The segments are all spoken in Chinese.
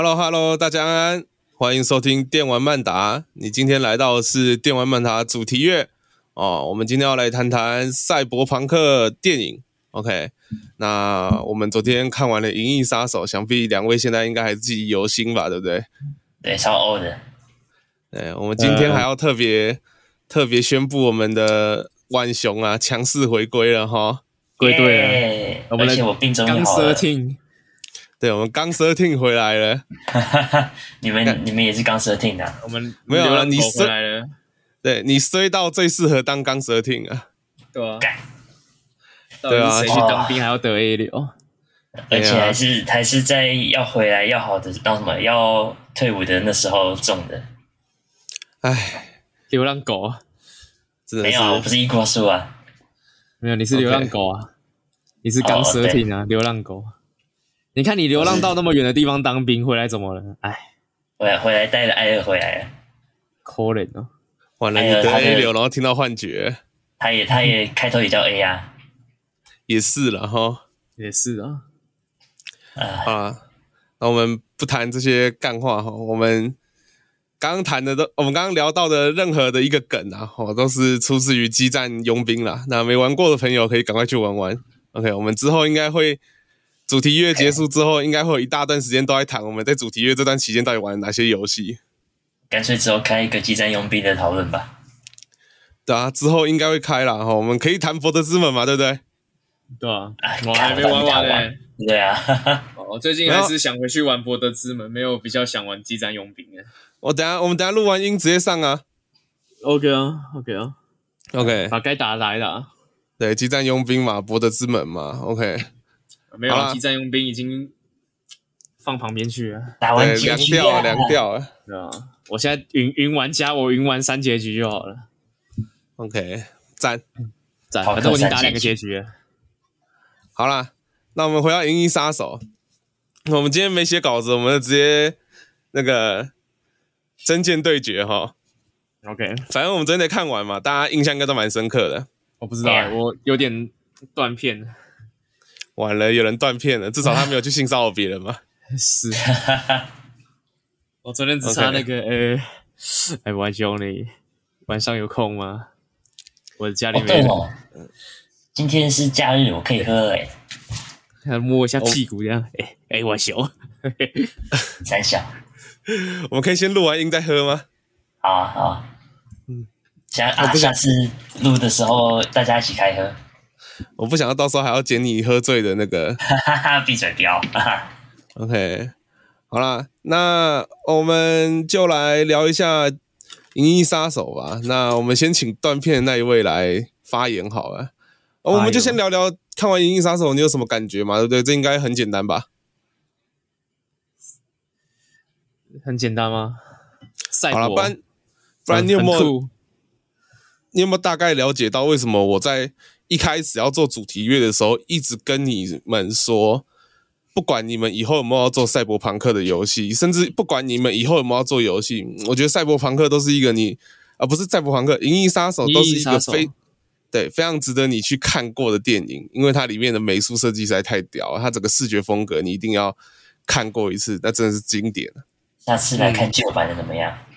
Hello，Hello，大家安安，欢迎收听电玩漫达。你今天来到的是电玩漫达主题乐哦。我们今天要来谈谈赛博朋克电影。OK，那我们昨天看完了《银翼杀手》，想必两位现在应该还记忆犹新吧？对不对？对，超欧的。对，我们今天还要特别、嗯、特别宣布我们的万雄啊，强势回归了哈，归队了。我们我病中好了。对，我们钢舌 team 回来了，你们你们也是钢舌 team 的，我们没有了，你回来了，对你衰到最适合当钢舌 team 啊，对啊，对啊，谁去当兵还要得 A 流，而且还是还是在要回来要好的当什么要退伍的那时候中的，哎，流浪狗啊，没有，我不是一棵树啊，没有，你是流浪狗啊，你是钢舌 team 啊，流浪狗。你看，你流浪到那么远的地方当兵，回来怎么了？哎，回来回来带着艾尔回来了，可怜哦！完了，你得 A 流，然后听到幻觉。他也他也开头也叫 A 啊，也是了哈，也是啊。啊，那我们不谈这些干话哈，我们刚刚谈的都，我们刚刚聊到的任何的一个梗啊，哦，都是出自于《激战佣兵》啦。那没玩过的朋友可以赶快去玩玩。OK，我们之后应该会。主题乐结束之后，应该会有一大段时间都在谈我们在主题乐这段期间到底玩了哪些游戏。干脆之后开一个激战佣兵的讨论吧。对啊，之后应该会开了哈，我们可以谈《博德之门》嘛，对不对？对啊，我还没玩完呢。对啊，我最近还是想回去玩《博德之门》，没有比较想玩激战佣兵哎。我等下，我们等下录完音直接上啊。OK 啊，OK 啊，OK，把该打的打一打。对，激战佣兵嘛，《博德之门》嘛，OK。没有，机战佣兵已经放旁边去了，打完凉掉了，凉掉了，对啊，我现在云云玩家，我云玩三结局就好了。OK，赞赞，反正我已经打两个结局了。好啦，那我们回到《银翼杀手》，我们今天没写稿子，我们就直接那个真剑对决哈。OK，反正我们昨天得看完嘛，大家印象应该都蛮深刻的。我不知道，我有点断片。完了，有人断片了，至少他没有去性骚扰别人嘛。是，我昨天只差那个，呃哎，我兄弟，晚上有空吗？我的家里面，哦哦、今天是假日，我可以喝哎、欸，摸一下屁股这样，哎哎、oh. 欸，我熊，三小，我们可以先录完音再喝吗？好啊好啊，嗯，下啊下次录的时候大家一起开喝。我不想要到时候还要捡你喝醉的那个，哈哈哈，闭嘴标。OK，好啦，那我们就来聊一下《银翼杀手》吧。那我们先请断片的那一位来发言好了。我们就先聊聊看完《银翼杀手》你有什么感觉嘛？对不对？这应该很简单吧？很简单吗？好了，不然不然你有没有你有没有大概了解到为什么我在？一开始要做主题乐的时候，一直跟你们说，不管你们以后有没有要做赛博朋克的游戏，甚至不管你们以后有没有要做游戏，我觉得赛博朋克都是一个你，而、呃、不是赛博朋克，银翼杀手都是一个非对非常值得你去看过的电影，因为它里面的美术设计实在太屌了，它整个视觉风格你一定要看过一次，那真的是经典。下次来看旧版的怎么样？嗯、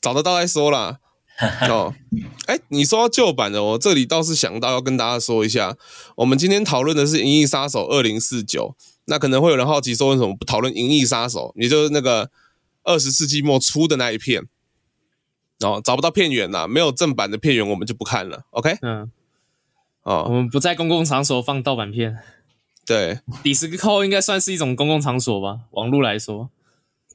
找得到再说啦。哦，哎，你说到旧版的，我这里倒是想到要跟大家说一下，我们今天讨论的是《银翼杀手二零四九》，那可能会有人好奇说，为什么不讨论《银翼杀手》？也就是那个二十世纪末出的那一片，哦，找不到片源了，没有正版的片源，我们就不看了。OK，嗯，哦，我们不在公共场所放盗版片。对，Discord 应该算是一种公共场所吧，网络来说。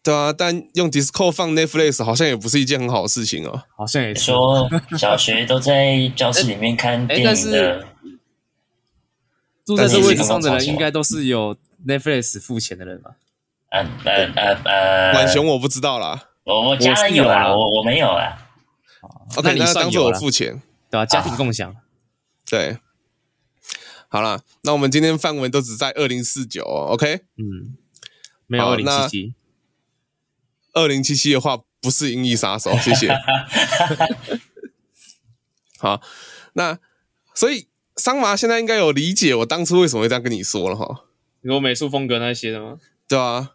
对啊，但用 Discord 放 Netflix 好像也不是一件很好的事情哦。好像也是说小学都在教室里面看电影的，欸欸、但是住在这位置上的人应该都是有 Netflix 付钱的人吧？嗯呃呃呃，浣熊我不知道啦，我我家人有啊，我我没有啊。OK，那当做我付钱，对吧、啊？家庭共享，啊、对。好了，那我们今天范围都只在二零四九，OK？嗯，没有二零七七。二零七七的话不是银翼杀手，谢谢。好，那所以桑麻现在应该有理解我当初为什么会这样跟你说了哈。你说美术风格那些的吗？对啊，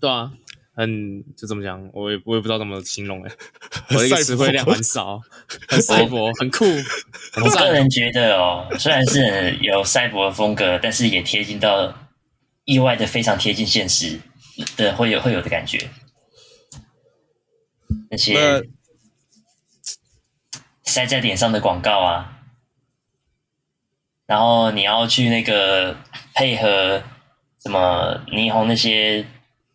对啊，很就怎么讲，我也我也不知道怎么形容哎，我的一个词汇量很少，很赛博，很酷。我个人觉得哦，虽然是有赛博的风格，但是也贴近到意外的非常贴近现实的会有会有的感觉。那些塞在脸上的广告啊，然后你要去那个配合什么霓虹那些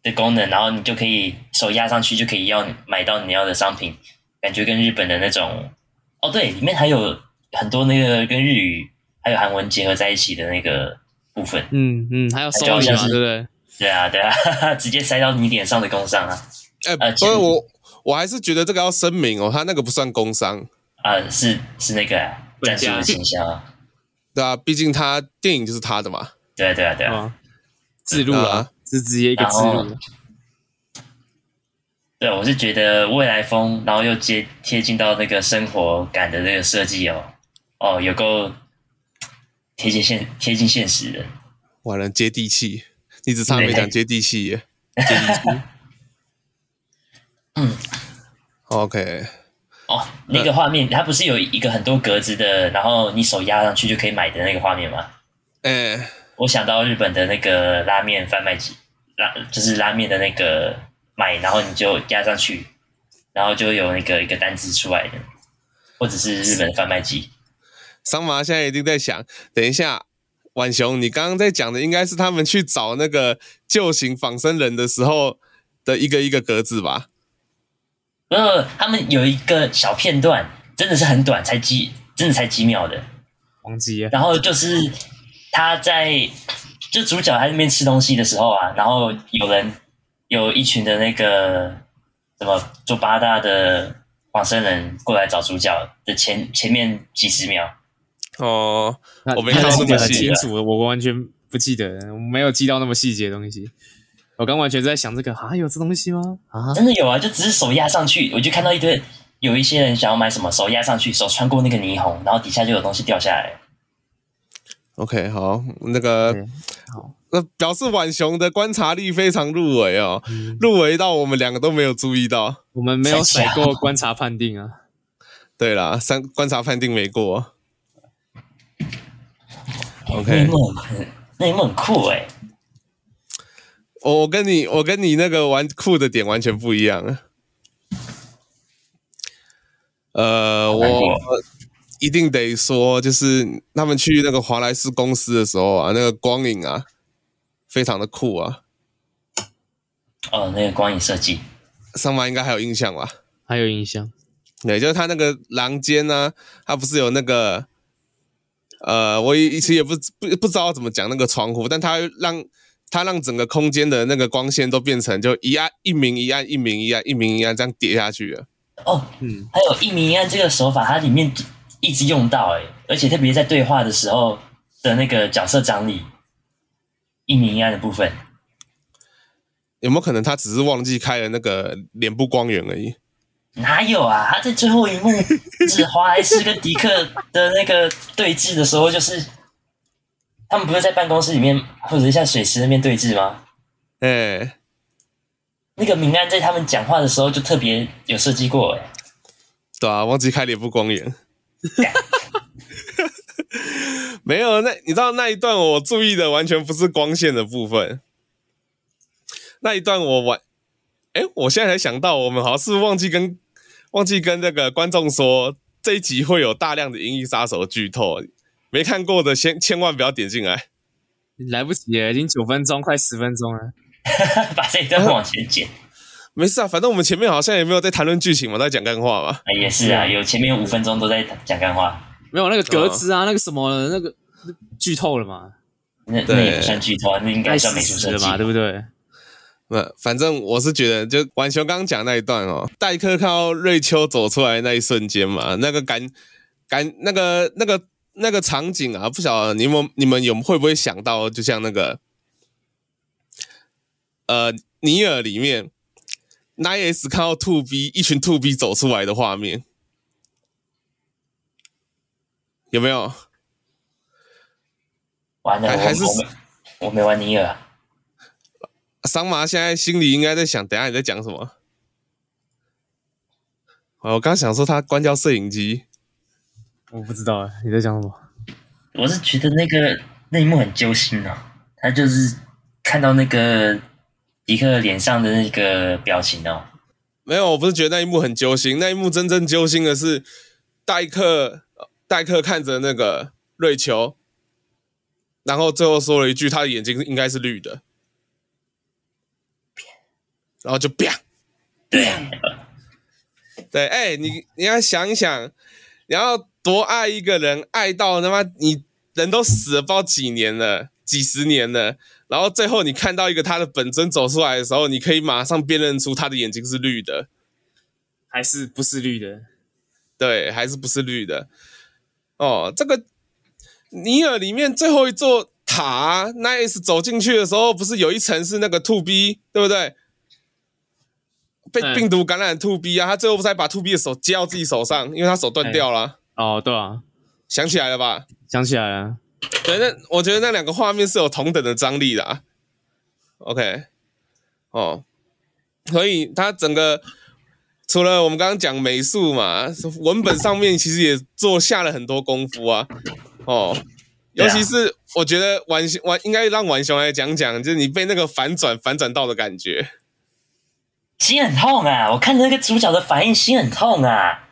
的功能，然后你就可以手压上去就可以要买到你要的商品，感觉跟日本的那种哦，对，里面还有很多那个跟日语还有韩文结合在一起的那个部分，嗯嗯，还有收礼嘛，对不对？对啊对啊，直接塞到你脸上的工商啊，哎、欸，不是我。我还是觉得这个要声明哦，他那个不算工伤。啊，是是那个赞助的形象，对啊，毕竟他电影就是他的嘛，对啊对啊对啊，自录啊，是直接一个自录。对，我是觉得未来风，然后又接贴近到那个生活感的那个设计哦，哦，有够贴近现贴近现实的，完了接地气，你只差没讲接地气耶，接地气。嗯，OK，哦，那个画面，它不是有一个很多格子的，然后你手压上去就可以买的那个画面吗？嗯、欸，我想到日本的那个拉面贩卖机，拉就是拉面的那个买，然后你就压上去，然后就有那个一个单子出来的，或者是日本的贩卖机。桑麻现在一定在想，等一下，晚熊，你刚刚在讲的应该是他们去找那个旧型仿生人的时候的一个一个格子吧？不，他们有一个小片段，真的是很短，才几，真的才几秒的，忘记了。然后就是他在，就主角在那边吃东西的时候啊，然后有人有一群的那个什么做八大的仿生人过来找主角的前前面几十秒。哦，我没看那么清楚，我完全不记得，我没有记到那么细节的东西。我刚完全在想这个啊，有这东西吗？啊，真的有啊，就只是手压上去，我就看到一堆有一些人想要买什么，手压上去，手穿过那个霓虹，然后底下就有东西掉下来。OK，好，那个好，那表示浣熊的观察力非常入围哦，嗯、入围到我们两个都没有注意到，我们没有甩过观察判定啊。对啦，三观察判定没过。OK，那一幕很，那一幕很酷哎。我跟你，我跟你那个玩酷的点完全不一样。呃，我一定得说，就是他们去那个华莱士公司的时候啊，那个光影啊，非常的酷啊。哦，那个光影设计，上面应该还有印象吧？还有印象。对，就是他那个廊间呢，他不是有那个，呃，我一直也不不不知道怎么讲那个窗户，但他让。它让整个空间的那个光线都变成就一暗一明一暗一明一暗一明一暗这样叠下去了。哦，嗯，还有一明一暗这个手法，它里面一直用到哎，而且特别在对话的时候的那个角色张力，一明一暗的部分，有没有可能他只是忘记开了那个脸部光源而已？哪有啊？他在最后一幕是华莱士跟迪克的那个对峙的时候，就是。他们不是在办公室里面，或者是像水池那边对峙吗？哎、欸，那个明暗在他们讲话的时候就特别有设计过，哎，对啊，忘记开脸部光源。没有，那你知道那一段我注意的完全不是光线的部分。那一段我完，哎，我现在才想到，我们好像是忘记跟忘记跟那个观众说，这一集会有大量的《银翼杀手》剧透。没看过的，先千万不要点进来，来不及了，已经九分钟，快十分钟了，把这一段往前剪。没事啊，反正我们前面好像也没有在谈论剧情嘛，都在讲干话嘛。也是啊，有前面五分钟都在讲干话，没有那个格子啊，那个什么那个剧透了嘛？那那也不算剧透，那应该算美术设计嘛，对不对？那反正我是觉得，就晚雄刚刚讲那一段哦，戴克看到瑞秋走出来那一瞬间嘛，那个感感那个那个。那个场景啊，不晓得你们你们有会不会想到，就像那个呃尼尔里面奈 S 看到兔 B 一群兔 B 走出来的画面，有没有？完了，还是我没，我没玩尼尔。桑麻现在心里应该在想，等下你在讲什么？我刚想说他关掉摄影机，我不知道啊，你在讲什么？我是觉得那个那一幕很揪心哦，他就是看到那个迪克脸上的那个表情哦。没有，我不是觉得那一幕很揪心，那一幕真正揪心的是戴克，戴克看着那个瑞秋，然后最后说了一句：“他的眼睛应该是绿的。”然后就啪，对，哎、欸，你你要想一想，你要多爱一个人，爱到他妈你人都死了不知道几年了，几十年了，然后最后你看到一个他的本尊走出来的时候，你可以马上辨认出他的眼睛是绿的，还是不是绿的？对，还是不是绿的？哦，这个尼尔里面最后一座塔，那 S 走进去的时候，不是有一层是那个 To B，对不对？被病毒感染 To B 啊，他最后不是还把 To B 的手接到自己手上，因为他手断掉了。哦，对啊，想起来了吧？想起来了。对，那我觉得那两个画面是有同等的张力的啊。OK，哦，所以他整个除了我们刚刚讲美术嘛，文本上面其实也做下了很多功夫啊。哦，尤其是我觉得玩熊浣应该让玩熊来讲讲，就是你被那个反转反转到的感觉。心很痛啊！我看着那个主角的反应，心很痛啊。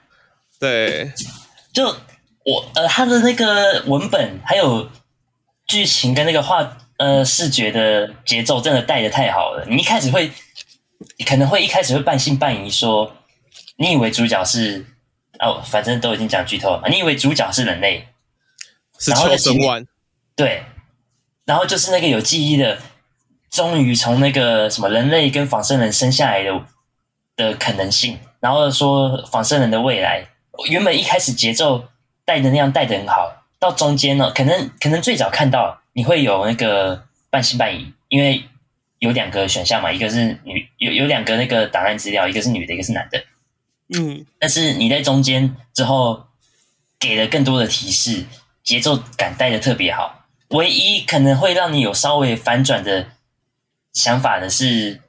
对，就我呃，他的那个文本还有剧情跟那个画呃视觉的节奏，真的带的太好了。你一开始会可能会一开始会半信半疑，说你以为主角是哦，反正都已经讲剧透了，你以为主角是人类，是秋生丸，对，然后就是那个有记忆的。终于从那个什么人类跟仿生人生下来的的可能性，然后说仿生人的未来，原本一开始节奏带的那样带的很好，到中间呢，可能可能最早看到你会有那个半信半疑，因为有两个选项嘛，一个是女有有两个那个档案资料，一个是女的，一个是男的，嗯，但是你在中间之后给了更多的提示，节奏感带的特别好，唯一可能会让你有稍微反转的。想法的是，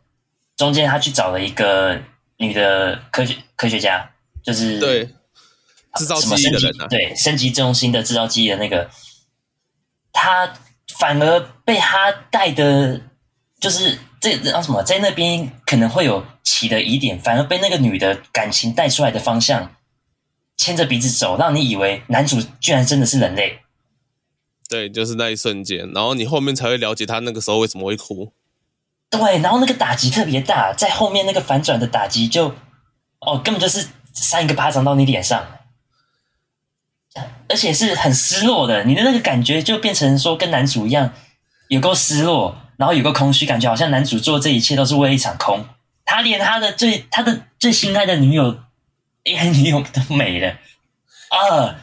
中间他去找了一个女的科学科学家，就是对制造记忆的人、啊，对升级中心的制造记忆的那个，他反而被他带的，就是这让什么在那边可能会有起的疑点，反而被那个女的感情带出来的方向牵着鼻子走，让你以为男主居然真的是人类。对，就是那一瞬间，然后你后面才会了解他那个时候为什么会哭。对，然后那个打击特别大，在后面那个反转的打击就，哦，根本就是扇一个巴掌到你脸上，而且是很失落的，你的那个感觉就变成说跟男主一样，有够失落，然后有够空虚，感觉好像男主做这一切都是为了一场空，他连他的最他的最心爱的女友 AI 女友都没了啊，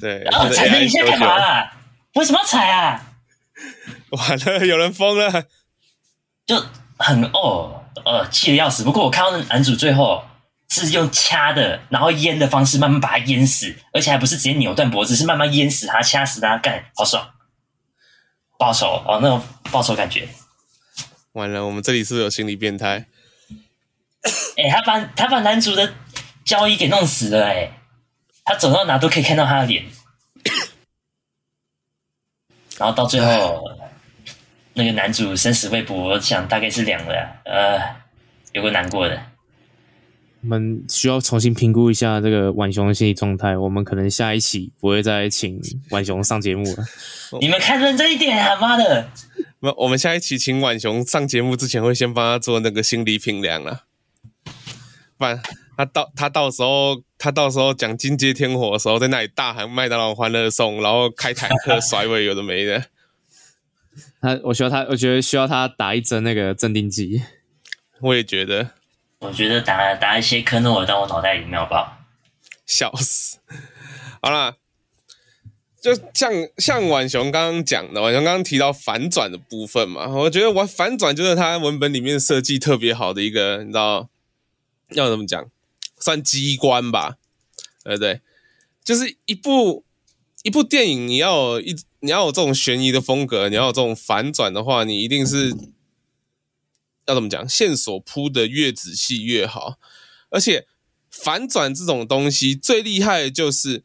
对，然后踩那一下干嘛啦？为什么要踩啊？完了，有人疯了。就很哦，呃，气得要死。不过我看到男主最后是用掐的，然后淹的方式慢慢把他淹死，而且还不是直接扭断脖子，是慢慢淹死他，掐死他，干，好爽！报仇哦，那种报仇感觉。完了，我们这里是是有心理变态？哎、欸，他把他把男主的交易给弄死了，哎，他走到哪都可以看到他的脸，然后到最后。那个男主生死未卜，我想大概是凉了，呃，有个难过的。我们需要重新评估一下这个浣熊的心理状态。我们可能下一期不会再请浣熊上节目了。你们看认真一点啊！妈的！那我们下一期请浣熊上节目之前，会先帮他做那个心理评量了。不然他到他到时候他到时候讲金街天火的时候，在那里大喊麦当劳欢乐颂，然后开坦克甩尾，有的没的。他，我需要他，我觉得需要他打一针那个镇定剂。我也觉得，我觉得打打一些科诺尔到我脑袋里面好不好？笑死！好了，就像像婉熊刚刚讲的，浣熊刚刚提到反转的部分嘛，我觉得我反转就是他文本里面设计特别好的一个，你知道要怎么讲？算机关吧，对不对？就是一部一部电影，你要一。你要有这种悬疑的风格，你要有这种反转的话，你一定是要怎么讲？线索铺的越仔细越好。而且反转这种东西最厉害的就是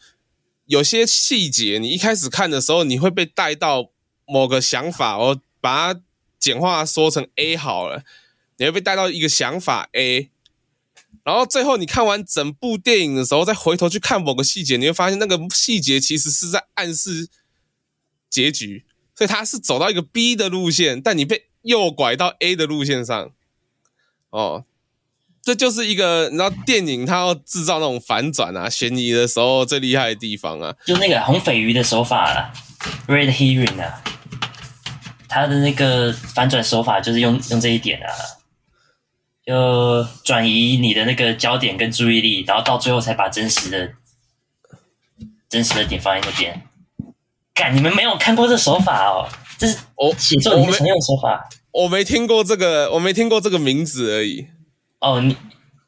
有些细节，你一开始看的时候，你会被带到某个想法，我把它简化说成 A 好了，你会被带到一个想法 A。然后最后你看完整部电影的时候，再回头去看某个细节，你会发现那个细节其实是在暗示结局，所以他是走到一个 B 的路线，但你被诱拐到 A 的路线上。哦，这就是一个你知道电影它要制造那种反转啊、悬疑的时候最厉害的地方啊，就那个红鲱鱼的手法啊，Red Herring 啊，他的那个反转手法就是用用这一点啊。就转移你的那个焦点跟注意力，然后到最后才把真实的、真实的点放在那边。干，你们没有看过这手法哦？这是我写作里面常用手法我。我没听过这个，我没听过这个名字而已。哦，你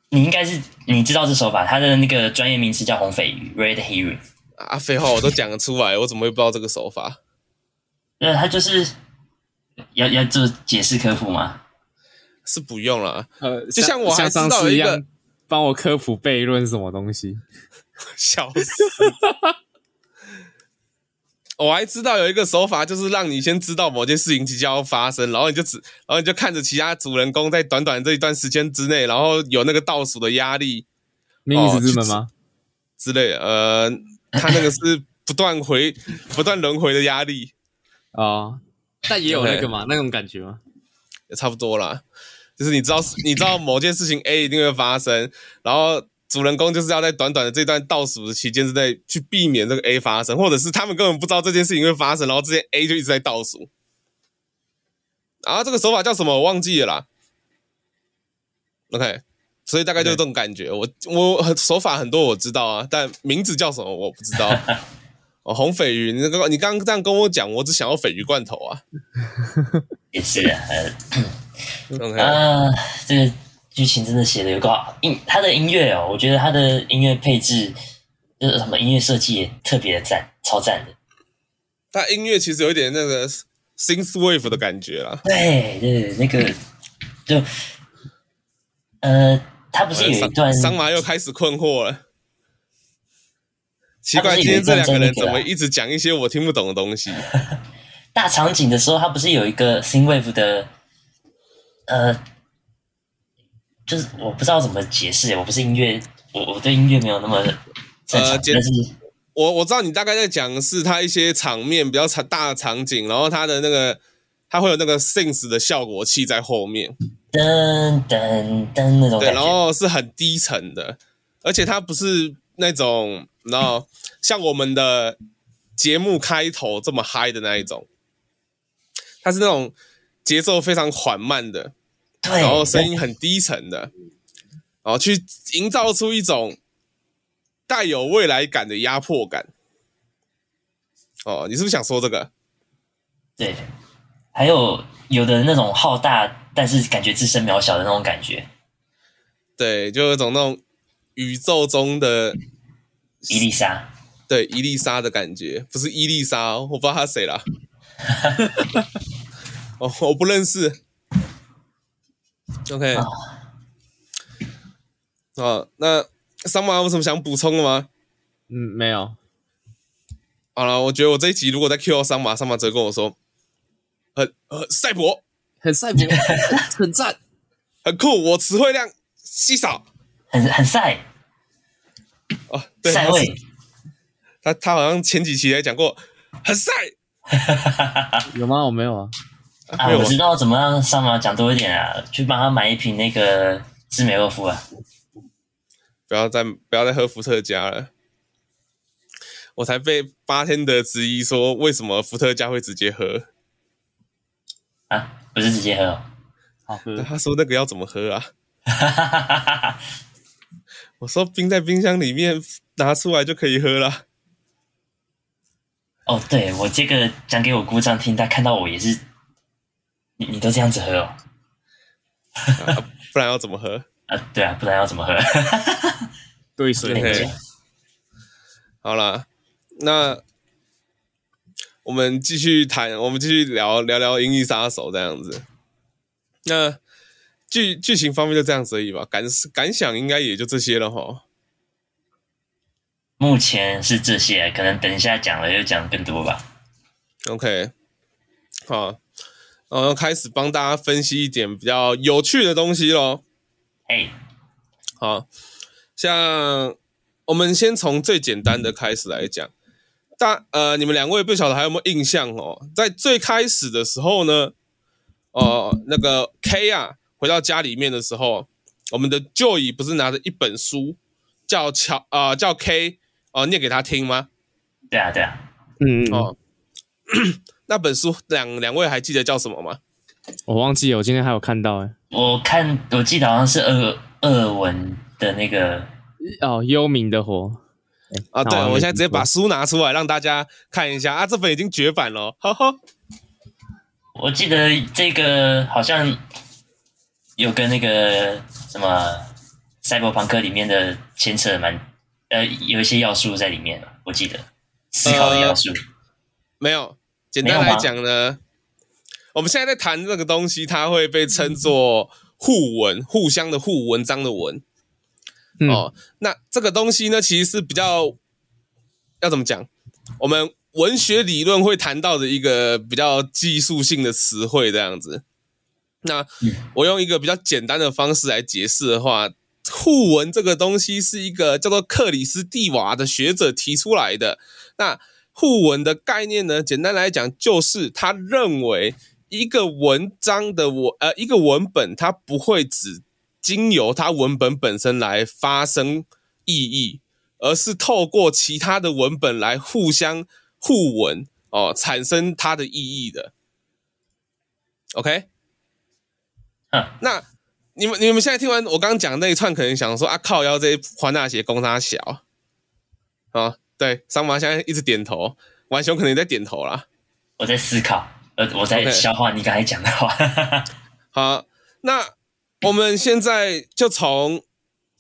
你应该是你知道这手法，它的那个专业名词叫红鲱鱼 （Red Herring）。啊，废话，我都讲得出来，我怎么会不知道这个手法？那它就是要要做解释科普吗？是不用了，呃，就像我还知道一个，帮我科普悖论什么东西，笑死！我还知道有一个手法，就是让你先知道某件事情即将要发生，然后你就只，然后你就看着其他主人公在短短这一段时间之内，然后有那个倒数的压力，命运之门吗？之类，呃，他那个是不断回、不断轮回的压力啊、哦，但也有那个嘛，那种感觉吗？也差不多啦。就是你知道，你知道某件事情 A 一定会发生，然后主人公就是要在短短的这段倒数的期间之内去避免这个 A 发生，或者是他们根本不知道这件事情会发生，然后这些 A 就一直在倒数。然后这个手法叫什么？我忘记了啦。OK，所以大概就是这种感觉。我我手法很多我知道啊，但名字叫什么我不知道。哦，红鲱鱼，你刚你刚刚这样跟我讲，我只想要鲱鱼罐头啊。也是啊。Okay. 啊，这个剧情真的写的有够好，音他的音乐哦，我觉得他的音乐配置就是什么音乐设计也特别的赞，超赞的。他音乐其实有一点那个 synthwave 的感觉啦。对对，那个就呃，他不是有一段桑麻又开始困惑了，奇怪，今天这两个人怎么一直讲一些我听不懂的东西？大场景的时候，他不是有一个 synthwave 的。呃，就是我不知道怎么解释，我不是音乐，我我对音乐没有那么呃，但是我我知道你大概在讲的是它一些场面比较长大的场景，然后它的那个它会有那个 synth 的效果器在后面，噔噔噔那种，对，然后是很低沉的，而且它不是那种，然后像我们的节目开头这么嗨的那一种，它是那种。节奏非常缓慢的，然后声音很低沉的，然后去营造出一种带有未来感的压迫感。哦，你是不是想说这个？对，还有有的那种浩大，但是感觉自身渺小的那种感觉。对，就有一种那种宇宙中的伊丽莎，对，伊丽莎的感觉，不是伊丽莎，我不知道她谁啦。哦，我不认识。OK，啊、那桑马有什么想补充的吗？嗯，没有。好了，我觉得我这一集如果再 Q 到桑马，桑马只会跟我说，很很赛博，很赛博，很赞，很酷。我词汇量稀少，很很赛。哦，对，赛位。他他好像前几期也讲过，很赛。有吗？我没有啊。啊，我知道怎么让上马讲多一点啊，去帮他买一瓶那个智美洛夫啊！不要再不要再喝伏特加了，我才被八天的质疑说，为什么伏特加会直接喝？啊，不是直接喝哦，好喝。他说那个要怎么喝啊？我说冰在冰箱里面拿出来就可以喝了。哦，对，我这个讲给我姑丈听，他看到我也是。你你都这样子喝哦？啊、不然要怎么喝？啊，对啊，不然要怎么喝？对水喝。好了，那我们继续谈，我们继续聊聊聊《银翼杀手》这样子。那剧剧情方面就这样子而已吧，感感想应该也就这些了哈。目前是这些，可能等一下讲了又讲更多吧。OK，好，然后开始帮大家分析一点比较有趣的东西喽。哎，好，像我们先从最简单的开始来讲。大呃，你们两位不晓得还有没有印象哦？在最开始的时候呢，哦、呃，那个 K 啊，回到家里面的时候，我们的 Joy 不是拿着一本书叫乔啊、呃，叫 K 哦、呃，念给他听吗？对啊，对啊，嗯哦，那本书两两位还记得叫什么吗？我忘记了，我今天还有看到哎，我看我记得好像是俄俄文的那个哦，幽冥的火。啊，对，我现在直接把书拿出来让大家看一下啊，这本已经绝版了，哈哈。我记得这个好像有跟那个什么赛博朋克里面的牵扯蛮，呃，有一些要素在里面了，我记得思考的要素。呃，没有，简单来讲呢，我们现在在谈这个东西，它会被称作互文，互相的互，文章的文。哦，那这个东西呢，其实是比较要怎么讲？我们文学理论会谈到的一个比较技术性的词汇，这样子。那我用一个比较简单的方式来解释的话，互文这个东西是一个叫做克里斯蒂娃的学者提出来的。那互文的概念呢，简单来讲，就是他认为一个文章的文呃一个文本，它不会只经由它文本本身来发生意义，而是透过其他的文本来互相互文哦，产生它的意义的。OK，嗯，那你们你们现在听完我刚刚讲那一串，可能想说啊，靠腰这些环大写公差小。啊、哦，对，桑麻现在一直点头，玩熊可能也在点头啦。我在思考，呃，我在消化你刚才讲的话。好，那。我们现在就从《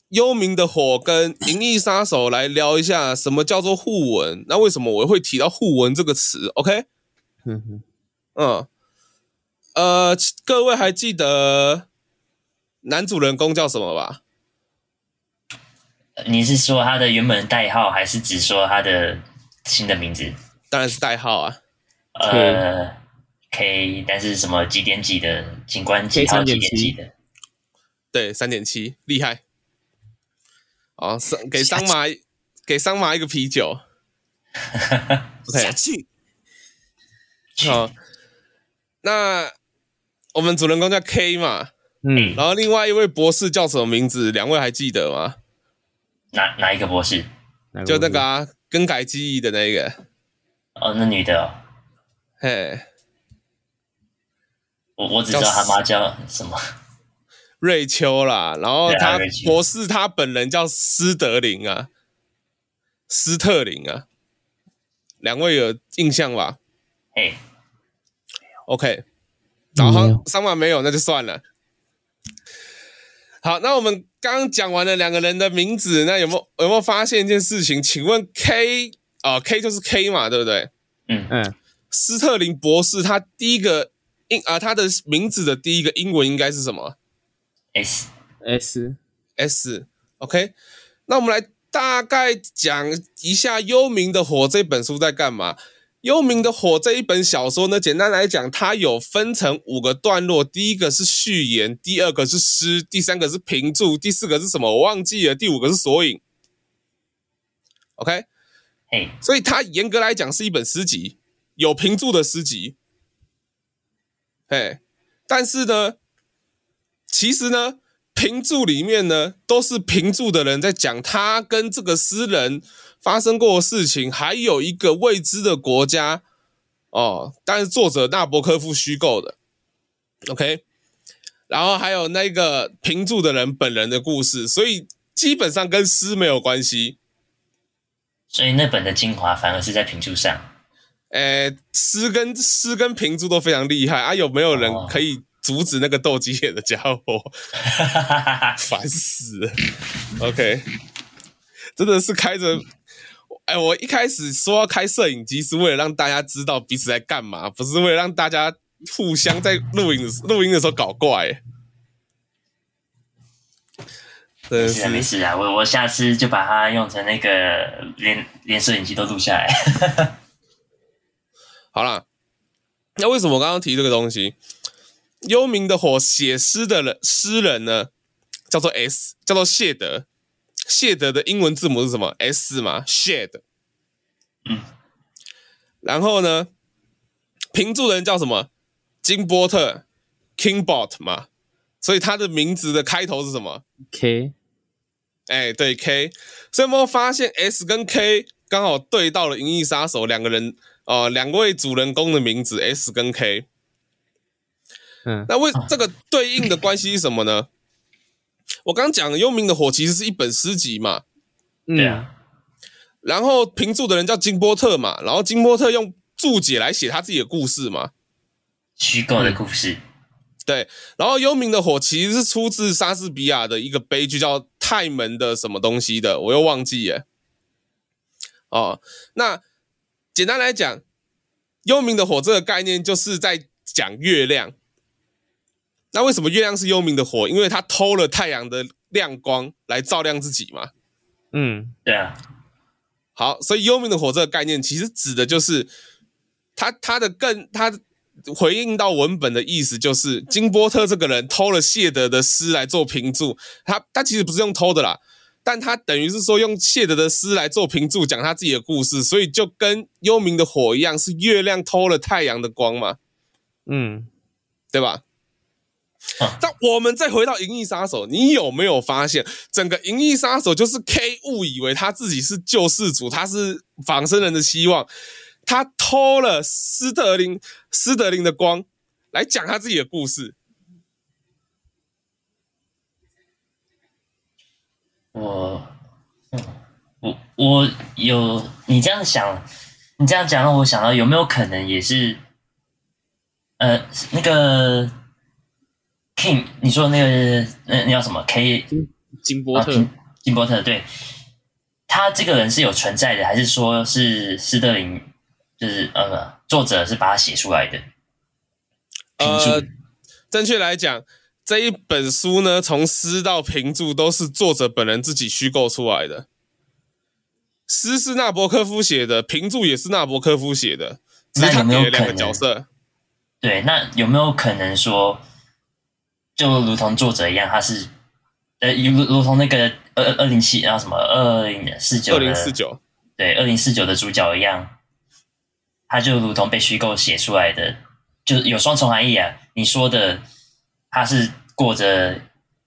幽冥的火》跟《银翼杀手》来聊一下什么叫做互文。那为什么我会提到互文这个词？OK，嗯哼，嗯，呃，各位还记得男主人公叫什么吧？你是说他的原本的代号，还是只说他的新的名字？当然是代号啊。呃，K，但是什么几点几的警官几号几点几的？对，三点七，厉害。哦，桑给桑麻给桑麻一个啤酒。OK，下去。好，那我们主人公叫 K 嘛，嗯，然后另外一位博士叫什么名字？两位还记得吗？哪哪一个博士？就那个啊，更改记忆的那一个。哦，那女的哦。嘿，我我只知道他妈叫什么。瑞秋啦，然后他博士他本人叫斯德林啊，斯特林啊，两位有印象吧？哎，OK，然后桑马没有，那就算了。好，那我们刚刚讲完了两个人的名字，那有没有有没有发现一件事情？请问 K 啊、呃、，K 就是 K 嘛，对不对？嗯嗯，斯特林博士他第一个英啊，他的名字的第一个英文应该是什么？S S S，OK，那我们来大概讲一下《幽冥的火》这本书在干嘛。《幽冥的火》这一本小说呢，简单来讲，它有分成五个段落。第一个是序言，第二个是诗，第三个是评注，第四个是什么？我忘记了。第五个是索引。OK，嘿，所以它严格来讲是一本诗集，有评注的诗集。嘿，但是呢。其实呢，评注里面呢，都是评注的人在讲他跟这个诗人发生过的事情，还有一个未知的国家哦。但是作者纳博科夫虚构的，OK。然后还有那个评注的人本人的故事，所以基本上跟诗没有关系。所以那本的精华反而是在评注上。诶，诗跟诗跟评注都非常厉害啊！有没有人可以？阻止那个斗鸡眼的家伙，烦死了。OK，真的是开着。哎，我一开始说要开摄影机，是为了让大家知道彼此在干嘛，不是为了让大家互相在录影 录音的时候搞怪。没事啊，没事啊，我我下次就把它用成那个连连摄影机都录下来。好啦，那为什么我刚刚提这个东西？幽冥的火写诗的人诗人呢，叫做 S，叫做谢德。谢德的英文字母是什么？S 嘛，Shed。嗯。然后呢，评注人叫什么？金波特，Kingbot 嘛。所以他的名字的开头是什么？K。哎，对，K。所以我们发现 S 跟 K 刚好对到了《银翼杀手》两个人，呃，两位主人公的名字 S 跟 K。嗯，那为这个对应的关系是什么呢？我刚讲《幽冥的火》其实是一本诗集嘛，对啊。然后评注的人叫金波特嘛，然后金波特用注解来写他自己的故事嘛，虚构的故事。对，然后《幽冥的火》其实是出自莎士比亚的一个悲剧，叫《泰门的什么东西》的，我又忘记耶。哦，那简单来讲，《幽冥的火》这个概念就是在讲月亮。那为什么月亮是幽冥的火？因为它偷了太阳的亮光来照亮自己嘛。嗯，对啊。好，所以幽冥的火这个概念其实指的就是他他的更他回应到文本的意思，就是金波特这个人偷了谢德的诗来做评注。他他其实不是用偷的啦，但他等于是说用谢德的诗来做评注，讲他自己的故事，所以就跟幽冥的火一样，是月亮偷了太阳的光嘛。嗯，对吧？但我们再回到《银翼杀手》，你有没有发现，整个《银翼杀手》就是 K 误以为他自己是救世主，他是仿生人的希望，他偷了斯特林斯特林的光来讲他自己的故事。我，我我有你这样想，你这样讲让我想到有没有可能也是，呃，那个。King，你说那个那那叫什么？K 金波特，啊、金波特，对，他这个人是有存在的，还是说是斯特林？就是呃，作者是把他写出来的？呃，正确来讲，这一本书呢，从诗到评注都是作者本人自己虚构出来的。诗是纳博科夫写的，评注也是纳博科夫写的，只是他给了两个角色。对，那有没有可能说？就如同作者一样，他是呃，如如同那个二二零七，然后什么二零四九，二零四九，对，二零四九的主角一样，他就如同被虚构写出来的，就有双重含义啊。你说的他是过着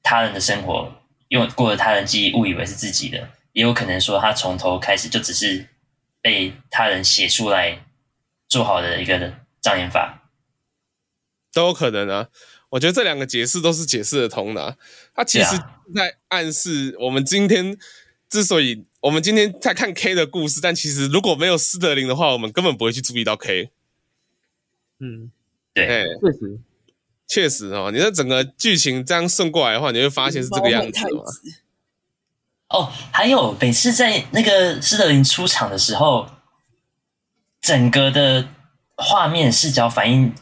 他人的生活，用过着他人记忆，误以为是自己的，也有可能说他从头开始就只是被他人写出来做好的一个障眼法，都有可能啊。我觉得这两个解释都是解释得通的啊。他其实在暗示我们今天之所以我们今天在看 K 的故事，但其实如果没有斯德林的话，我们根本不会去注意到 K。嗯，对，确实，确实哦。你的整个剧情这样顺过来的话，你会发现是这个样子嘛。哦，还有每次在那个斯德林出场的时候，整个的画面视角反应。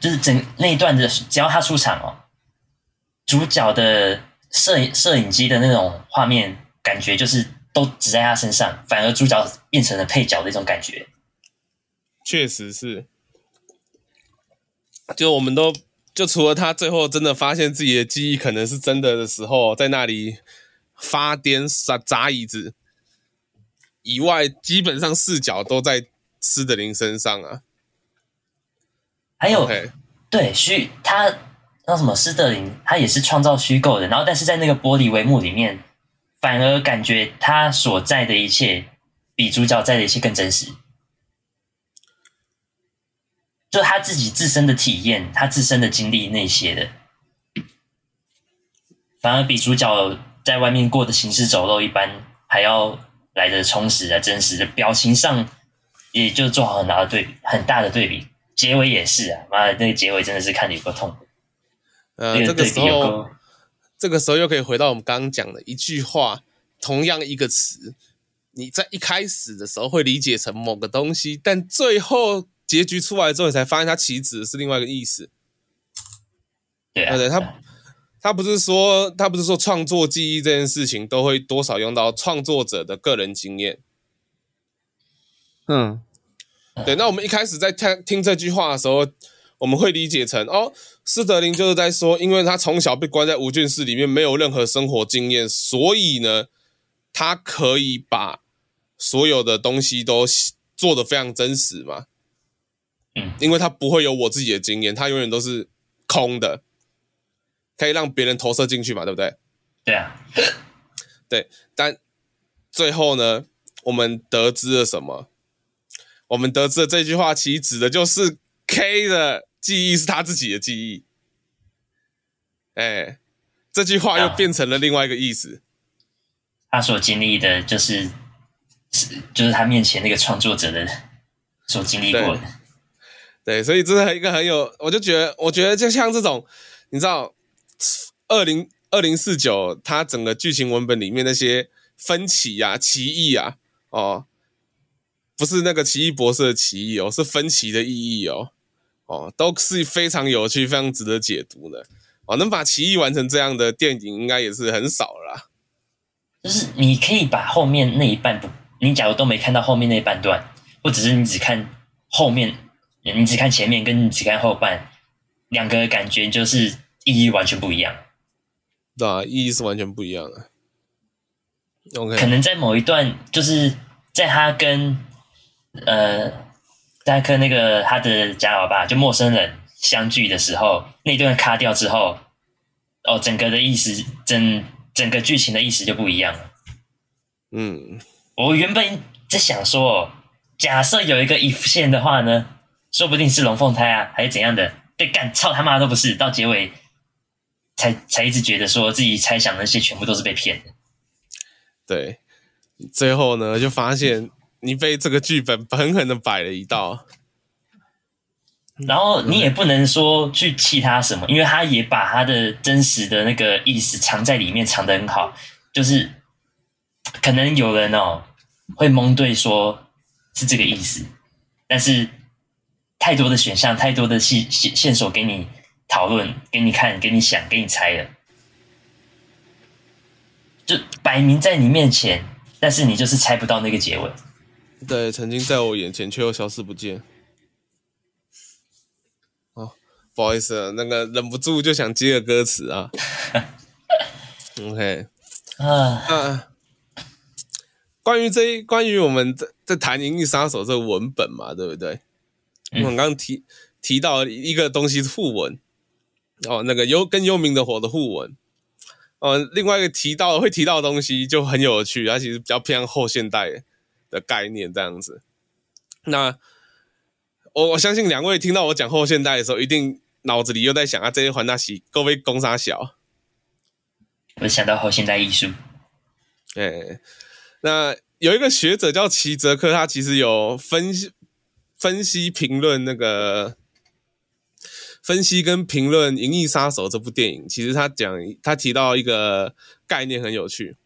就是整那一段的，只要他出场哦，主角的摄摄影机的那种画面感觉，就是都只在他身上，反而主角变成了配角的一种感觉。确实是，就我们都就除了他最后真的发现自己的记忆可能是真的的时候，在那里发癫砸砸椅子以外，基本上视角都在斯特林身上啊。还有.对虚他那什么斯特林，他也是创造虚构的。然后，但是在那个玻璃帷幕里面，反而感觉他所在的一切比主角在的一切更真实。就他自己自身的体验，他自身的经历那些的，反而比主角在外面过的行尸走肉一般还要来的充实啊，真实的表情上也就做好很大的对比很大的对比。结尾也是啊，妈的，那个结尾真的是看得有够痛。呃，这个时候，这个时候又可以回到我们刚刚讲的一句话，同样一个词，你在一开始的时候会理解成某个东西，但最后结局出来之后，你才发现它其实指的是另外一个意思。对啊，对，他他不是说他不是说创作记忆这件事情都会多少用到创作者的个人经验。嗯，对。那我们一开始在听听这句话的时候，我们会理解成哦，斯德林就是在说，因为他从小被关在无菌室里面，没有任何生活经验，所以呢，他可以把所有的东西都做得非常真实嘛。嗯，因为他不会有我自己的经验，他永远都是空的，可以让别人投射进去嘛，对不对？对啊，对。但最后呢，我们得知了什么？我们得知的这句话，其实指的就是 K 的记忆是他自己的记忆。哎，这句话又变成了另外一个意思。他所经历的就是，是就是他面前那个创作者的所经历过的。对，对，所以这是一个很有，我就觉得，我觉得就像这种，你知道，二零二零四九，它整个剧情文本里面那些分歧呀、啊、歧义啊，哦。不是那个奇异博士的奇异哦，是分歧的意义哦，哦，都是非常有趣、非常值得解读的哦。能把奇异完成这样的电影，应该也是很少了啦。就是你可以把后面那一半不，你假如都没看到后面那一半段，或者是你只看后面，你只看前面，跟你只看后半，两个感觉就是意义完全不一样。对啊，意义是完全不一样的。OK，可能在某一段，就是在他跟呃，戴克那个他的假老爸就陌生人相聚的时候，那段卡掉之后，哦，整个的意思，整整个剧情的意思就不一样了。嗯，我原本在想说，假设有一个 if 线的话呢，说不定是龙凤胎啊，还是怎样的？对，干操他妈都不是，到结尾才才一直觉得说自己猜想的那些全部都是被骗的。对，最后呢，就发现。你被这个剧本狠狠的摆了一道，然后你也不能说去气他什么，因为他也把他的真实的那个意思藏在里面，藏得很好。就是可能有人哦会蒙对说是这个意思，但是太多的选项，太多的线线线索给你讨论，给你看，给你想，给你猜了，就摆明在你面前，但是你就是猜不到那个结尾。对，曾经在我眼前，却又消失不见。哦，不好意思，那个忍不住就想接个歌词啊。OK，啊，那关于这一，关于我们在在谈《银翼杀手》这个文本嘛，对不对？我们刚刚提提到一个东西是互文，哦，那个幽跟幽冥的火的互文。哦，另外一个提到会提到的东西就很有趣，它其实比较偏向后现代。的概念这样子，那我我相信两位听到我讲后现代的时候，一定脑子里又在想啊，这些环大西各位攻杀小，我想到后现代艺术。哎，那有一个学者叫齐泽克，他其实有分析、分析、评论那个分析跟评论《银翼杀手》这部电影。其实他讲，他提到一个概念很有趣。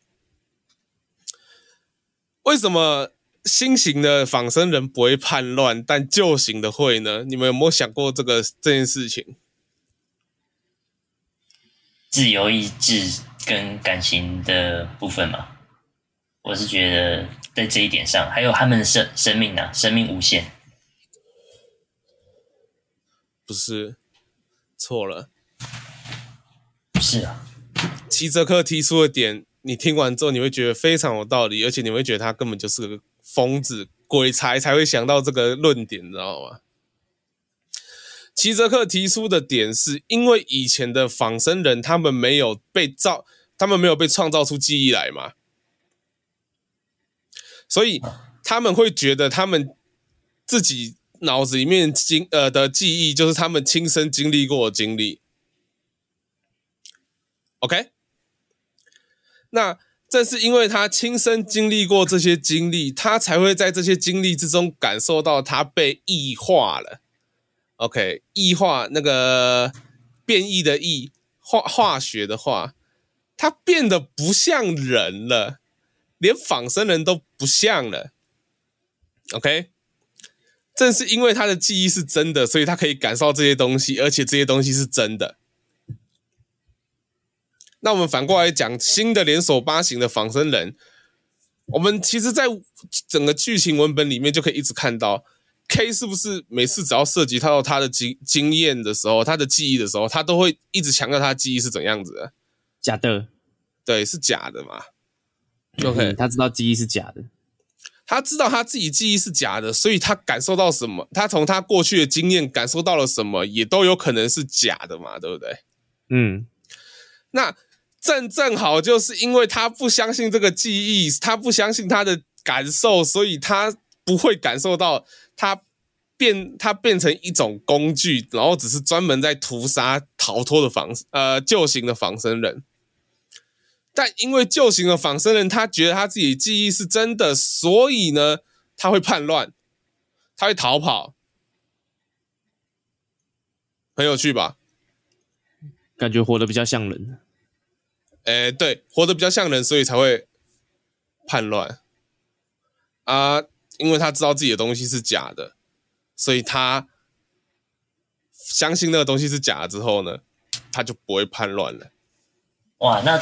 为什么新型的仿生人不会叛乱，但旧型的会呢？你们有没有想过这个这件事情？自由意志跟感情的部分嘛，我是觉得在这一点上，还有他们的生生命啊，生命无限。不是，错了，是啊，齐泽克提出的点。你听完之后，你会觉得非常有道理，而且你会觉得他根本就是个疯子、鬼才才会想到这个论点，你知道吗？齐泽克提出的点是因为以前的仿生人他们没有被造，他们没有被创造出记忆来嘛，所以他们会觉得他们自己脑子里面经呃的记忆就是他们亲身经历过的经历。OK。那正是因为他亲身经历过这些经历，他才会在这些经历之中感受到他被异化了。OK，异化那个变异的异，化化学的化，他变得不像人了，连仿生人都不像了。OK，正是因为他的记忆是真的，所以他可以感受这些东西，而且这些东西是真的。那我们反过来讲，新的连锁八型的仿生人，我们其实在整个剧情文本里面就可以一直看到，K 是不是每次只要涉及到他的经经验的时候，他的记忆的时候，他都会一直强调他的记忆是怎样子的？假的，对，是假的嘛？OK，嗯，他知道记忆是假的。他知道他自己记忆是假的，所以他感受到什么，他从他过去的经验感受到了什么，也都有可能是假的嘛，对不对？嗯，那正正好就是因为他不相信这个记忆，他不相信他的感受，所以他不会感受到他变他变成一种工具，然后只是专门在屠杀逃脱的仿呃旧型的仿生人。但因为旧型的仿生人，他觉得他自己记忆是真的，所以呢，他会叛乱，他会逃跑，很有趣吧？感觉活得比较像人。哎，对，活得比较像人，所以才会叛乱啊！因为他知道自己的东西是假的，所以他相信那个东西是假的之后呢，他就不会叛乱了。哇，那。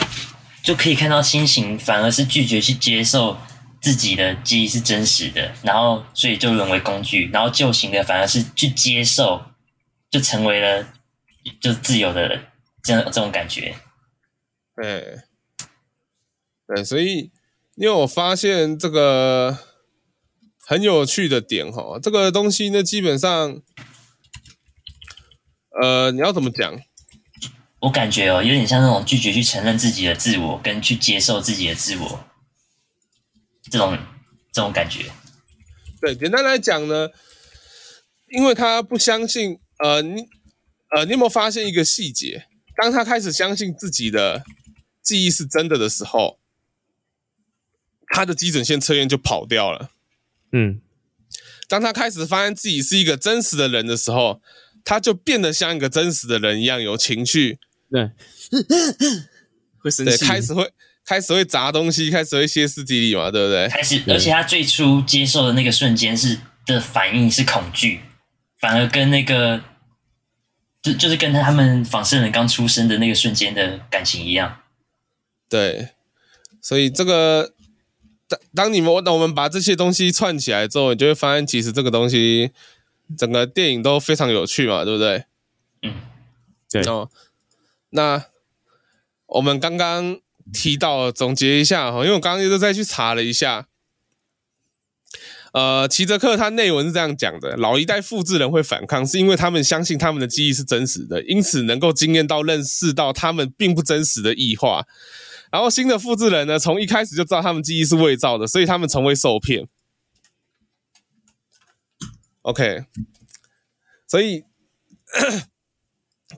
就可以看到新型反而是拒绝去接受自己的记忆是真实的，然后所以就沦为工具，然后旧型的反而是去接受，就成为了就自由的人，这这种感觉。对，对，所以因为我发现这个很有趣的点哈，这个东西呢，基本上，呃，你要怎么讲？我感觉哦，有点像那种拒绝去承认自己的自我，跟去接受自己的自我，这种这种感觉。对，简单来讲呢，因为他不相信，呃，你，呃，你有没有发现一个细节？当他开始相信自己的记忆是真的的时候，他的基准线测验就跑掉了。嗯，当他开始发现自己是一个真实的人的时候，他就变得像一个真实的人一样有情绪。对，会生气，开始会开始会砸东西，开始会歇斯底里嘛，对不对？开始，而且他最初接受的那个瞬间是的反应是恐惧，反而跟那个就就是跟他们仿生人刚出生的那个瞬间的感情一样。对，所以这个当当你们当我们把这些东西串起来之后，你就会发现，其实这个东西整个电影都非常有趣嘛，对不对？嗯，对。哦那我们刚刚提到总结一下哈，因为我刚刚又再去查了一下，呃，齐泽克他内文是这样讲的：老一代复制人会反抗，是因为他们相信他们的记忆是真实的，因此能够经验到、认识到他们并不真实的异化。然后新的复制人呢，从一开始就知道他们记忆是伪造的，所以他们从未受骗。OK，所以。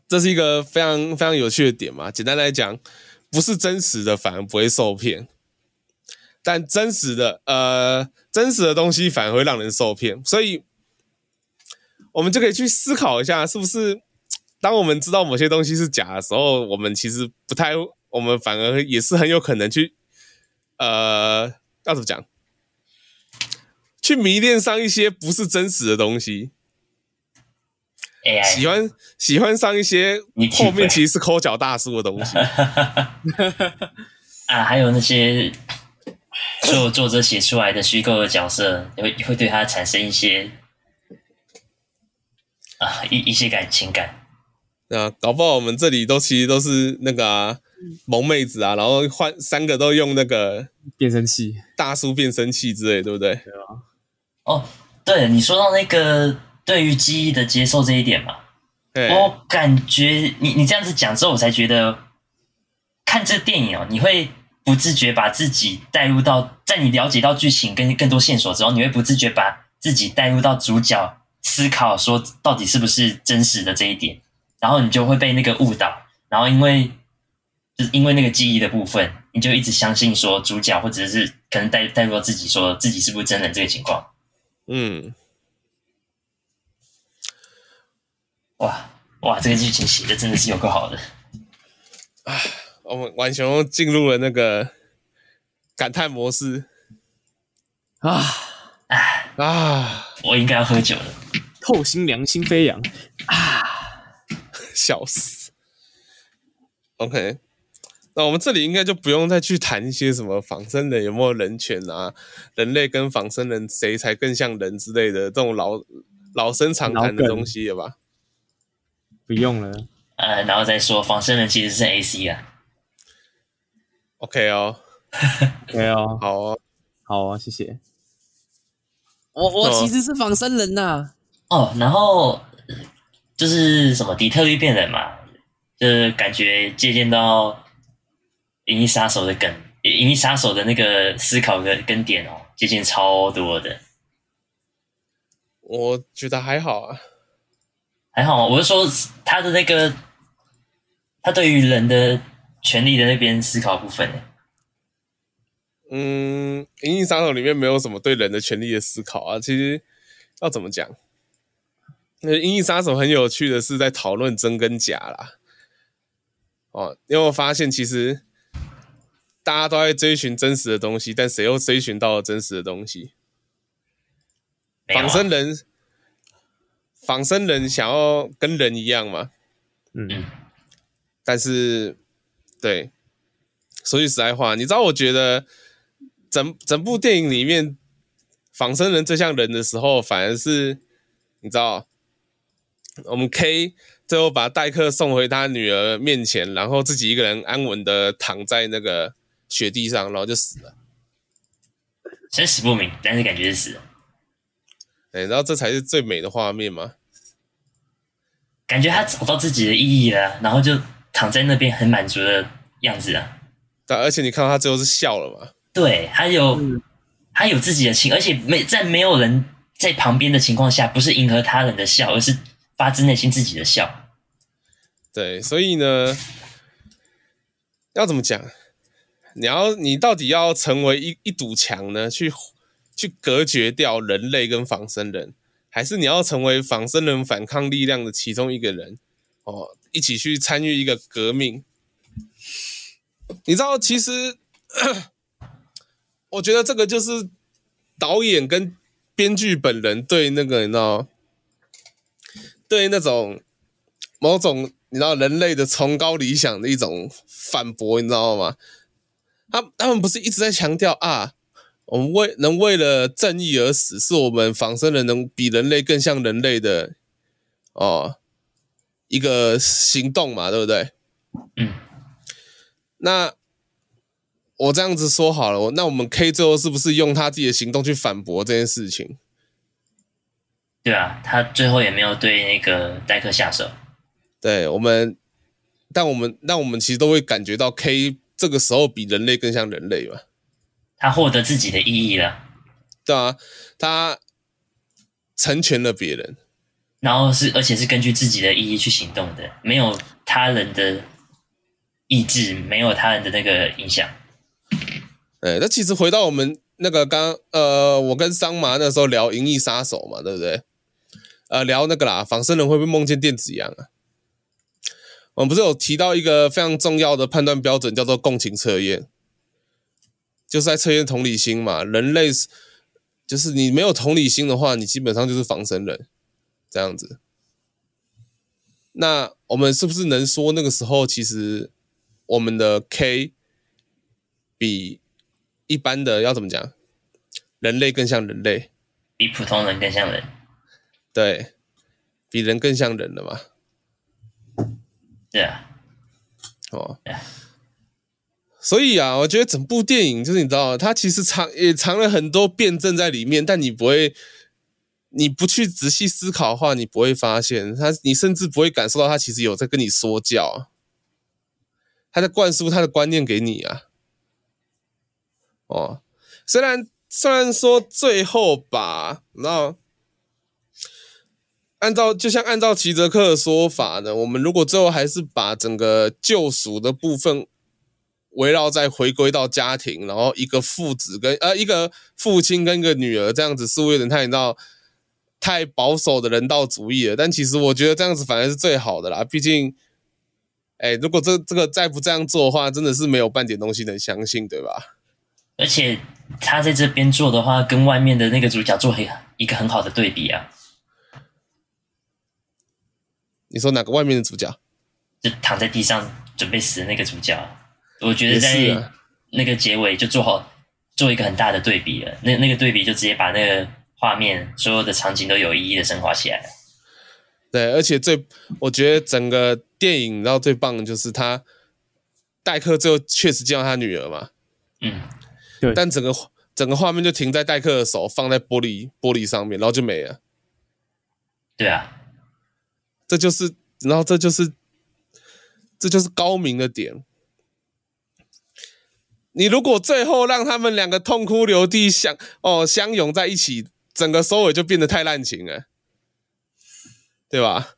这是一个非常非常有趣的点嘛。简单来讲，不是真实的反而不会受骗，但真实的呃真实的东西反而会让人受骗。所以，我们就可以去思考一下，是不是当我们知道某些东西是假的时候，我们其实不太，我们反而也是很有可能去呃要怎么讲，去迷恋上一些不是真实的东西。AI 喜欢喜欢上一些后面其实是抠脚大叔的东西 啊，还有那些所有作者写出来的虚构的角色，会会对他产生一些啊一一些感情感。啊，搞不好我们这里都其实都是那个、啊、萌妹子啊，然后换三个都用那个变声器、大叔变声器之类，对不对？对啊。哦，对，你说到那个。对于记忆的接受这一点嘛，我感觉你你这样子讲之后，我才觉得看这个电影哦，你会不自觉把自己带入到，在你了解到剧情跟更多线索之后，你会不自觉把自己带入到主角思考说到底是不是真实的这一点，然后你就会被那个误导，然后因为就是因为那个记忆的部分，你就一直相信说主角或者是可能带带入到自己说自己是不是真人这个情况，嗯。哇哇，这个剧情写的真的是有够好的啊！我们浣熊进入了那个感叹模式啊啊啊！我应该要喝酒了，透心凉，心飞扬啊！笑死。OK，那我们这里应该就不用再去谈一些什么仿生人有没有人权啊，人类跟仿生人谁才更像人之类的这种老老生常谈的东西了吧？不用了。呃，然后再说仿生人其实是 AC 啊。OK 哦，OK 哦，好哦，好啊，谢谢。我我其实是仿生人呐、啊。哦，然后就是什么底特律变人嘛，就是感觉借鉴到《银翼杀手》的梗，《银翼杀手》的那个思考跟跟点哦，接近超多的。我觉得还好啊，还好。我是说他的那个，他对于人的权利的那边思考部分。嗯，《银翼杀手》里面没有什么对人的权利的思考啊。其实要怎么讲？那《银翼杀手》很有趣的是在讨论真跟假啦。哦，你有没有发现，其实大家都在追寻真实的东西，但谁又追寻到了真实的东西？仿生人，仿生人想要跟人一样嘛？嗯，但是，对，说句实在话，你知道，我觉得。整整部电影里面，仿生人最像人的时候，反而是你知道，我们 K 最后把代克送回他女儿面前，然后自己一个人安稳的躺在那个雪地上，然后就死了。生死不明，但是感觉是死了。哎，然后这才是最美的画面嘛。感觉他找到自己的意义了，然后就躺在那边很满足的样子啊。对，而且你看到他最后是笑了嘛？对，他有，还、嗯、有自己的情，而且没在没有人在旁边的情况下，不是迎合他人的笑，而是发自内心自己的笑。对，所以呢，要怎么讲？你要你到底要成为一一堵墙呢？去去隔绝掉人类跟仿生人，还是你要成为仿生人反抗力量的其中一个人？哦，一起去参与一个革命？你知道，其实。我觉得这个就是导演跟编剧本人对那个你知道，对那种某种你知道人类的崇高理想的一种反驳，你知道吗？他他们不是一直在强调啊，我们为能为了正义而死，是我们仿生人能比人类更像人类的哦一个行动嘛，对不对？嗯，那。我这样子说好了，那我们 K 最后是不是用他自己的行动去反驳这件事情？对啊，他最后也没有对那个戴克下手。对我们，但我们，那我们其实都会感觉到 K 这个时候比人类更像人类嘛。他获得自己的意义了。对啊，他成全了别人，然后是而且是根据自己的意义去行动的，没有他人的意志，没有他人的那个影响。哎，那其实回到我们那个刚呃，我跟桑麻那时候聊《银翼杀手》嘛，对不对？呃，聊那个啦，仿生人会不会梦见电子羊啊？我们不是有提到一个非常重要的判断标准，叫做共情测验，就是在测验同理心嘛。人类就是你没有同理心的话，你基本上就是仿生人这样子。那我们是不是能说那个时候其实我们的 K 比一般的要怎么讲？人类更像人类，比普通人更像人。对，比人更像人了嘛？对啊。哦。所以啊，我觉得整部电影就是你知道，它其实藏也藏了很多辩证在里面，但你不会，你不去仔细思考的话，你不会发现它，你甚至不会感受到它其实有在跟你说教，他在灌输他的观念给你啊。哦，虽然虽然说最后吧，那按照就像按照齐泽克的说法呢，我们如果最后还是把整个救赎的部分围绕在回归到家庭，然后一个父子跟呃一个父亲跟一个女儿这样子，似乎有点太你知道太保守的人道主义了。但其实我觉得这样子反而是最好的啦，毕竟，哎，如果这这个再不这样做的话，真的是没有半点东西能相信，对吧？而且他在这边做的话，跟外面的那个主角做很一个很好的对比啊。你说哪个外面的主角？就躺在地上准备死的那个主角。我觉得在那个结尾就做好做一个很大的对比了。那那个对比就直接把那个画面所有的场景都有意义的升华起来了。对，而且最我觉得整个电影，然后最棒的就是他戴克最后确实见到他女儿嘛。嗯，对。但整个整个画面就停在戴克的手放在玻璃玻璃上面，然后就没了。对啊，这就是，然后这就是，这就是高明的点。你如果最后让他们两个痛哭流涕相哦相拥在一起，整个收尾就变得太滥情了。对吧？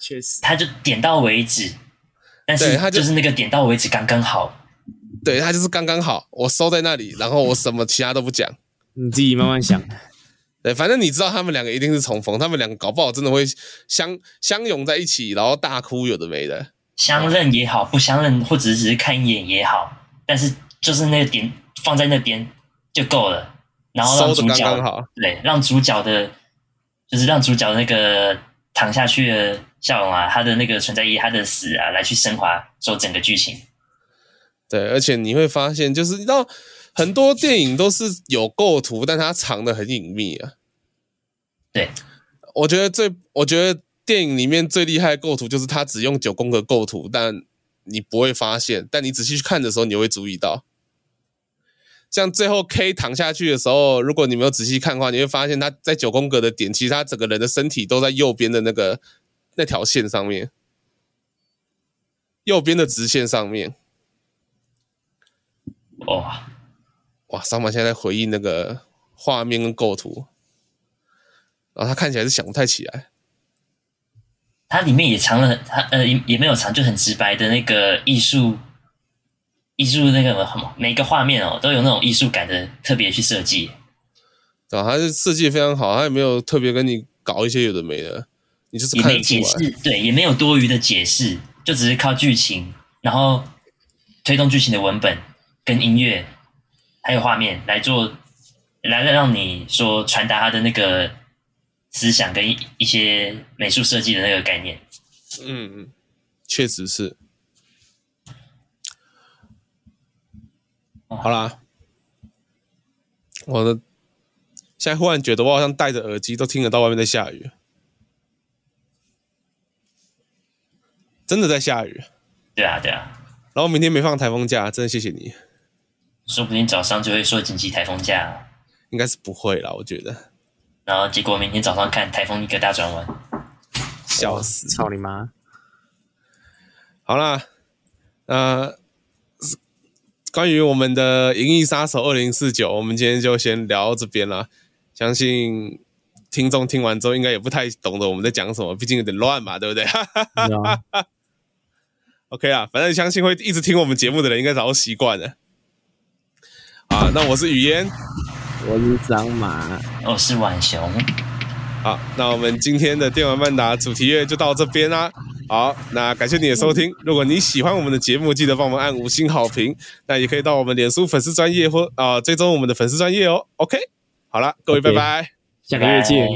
确实，他就点到为止，但是他就，就是那个点到为止刚刚好。对，他就是刚刚好，我收在那里，然后我什么其他都不讲，你自己慢慢想。对，反正你知道他们两个一定是重逢，他们两个搞不好真的会相相拥在一起，然后大哭，有的没的。相认也好，不相认，或者只是看一眼也好，但是就是那个点放在那边就够了，然后让主角刚刚好，对，让主角的，就是让主角那个。躺下去的笑容啊，他的那个存在意义，他的死啊，来去升华说整个剧情。对，而且你会发现，就是你知道很多电影都是有构图，但它藏的很隐秘啊。对，我觉得最，我觉得电影里面最厉害的构图就是它只用九宫格构图，但你不会发现，但你仔细去看的时候，你会注意到。像最后 K 躺下去的时候，如果你没有仔细看的话，你会发现他在九宫格的点，其实他整个人的身体都在右边的那个那条线上面，右边的直线上面。哇哇！桑马现在在回忆那个画面跟构图，然后他看起来是想不太起来。它里面也藏了，它呃也也没有藏，就很直白的那个艺术。艺术那个每个画面哦，都有那种艺术感的特别去设计，对吧？它是设计非常好，它也没有特别跟你搞一些有的没的，你就是看解释，对，也没有多余的解释，就只是靠剧情，然后推动剧情的文本跟音乐还有画面来做，来让你说传达他的那个思想跟一些美术设计的那个概念。嗯嗯，确实是。好啦，我的现在忽然觉得我好像戴着耳机都听得到外面在下雨，真的在下雨。对啊，对啊。然后明天没放台风假，真的谢谢你。说不定早上就会说紧急台风假，应该是不会啦，我觉得。然后结果明天早上看台风一个大转弯，笑死！操你妈！好啦，呃。关于我们的《银翼杀手二零四九》，我们今天就先聊到这边了。相信听众听完之后，应该也不太懂得我们在讲什么，毕竟有点乱嘛，对不对？嗯、OK 啊，反正相信会一直听我们节目的人，应该早就习惯了。啊，那我是雨嫣，我是张马，我是婉雄。好，那我们今天的电玩漫达主题乐就到这边啦。好，那感谢你的收听。如果你喜欢我们的节目，记得帮我们按五星好评。那也可以到我们脸书粉丝专业或啊、呃，追踪我们的粉丝专业哦。OK，好了，各位，拜拜，下个月见。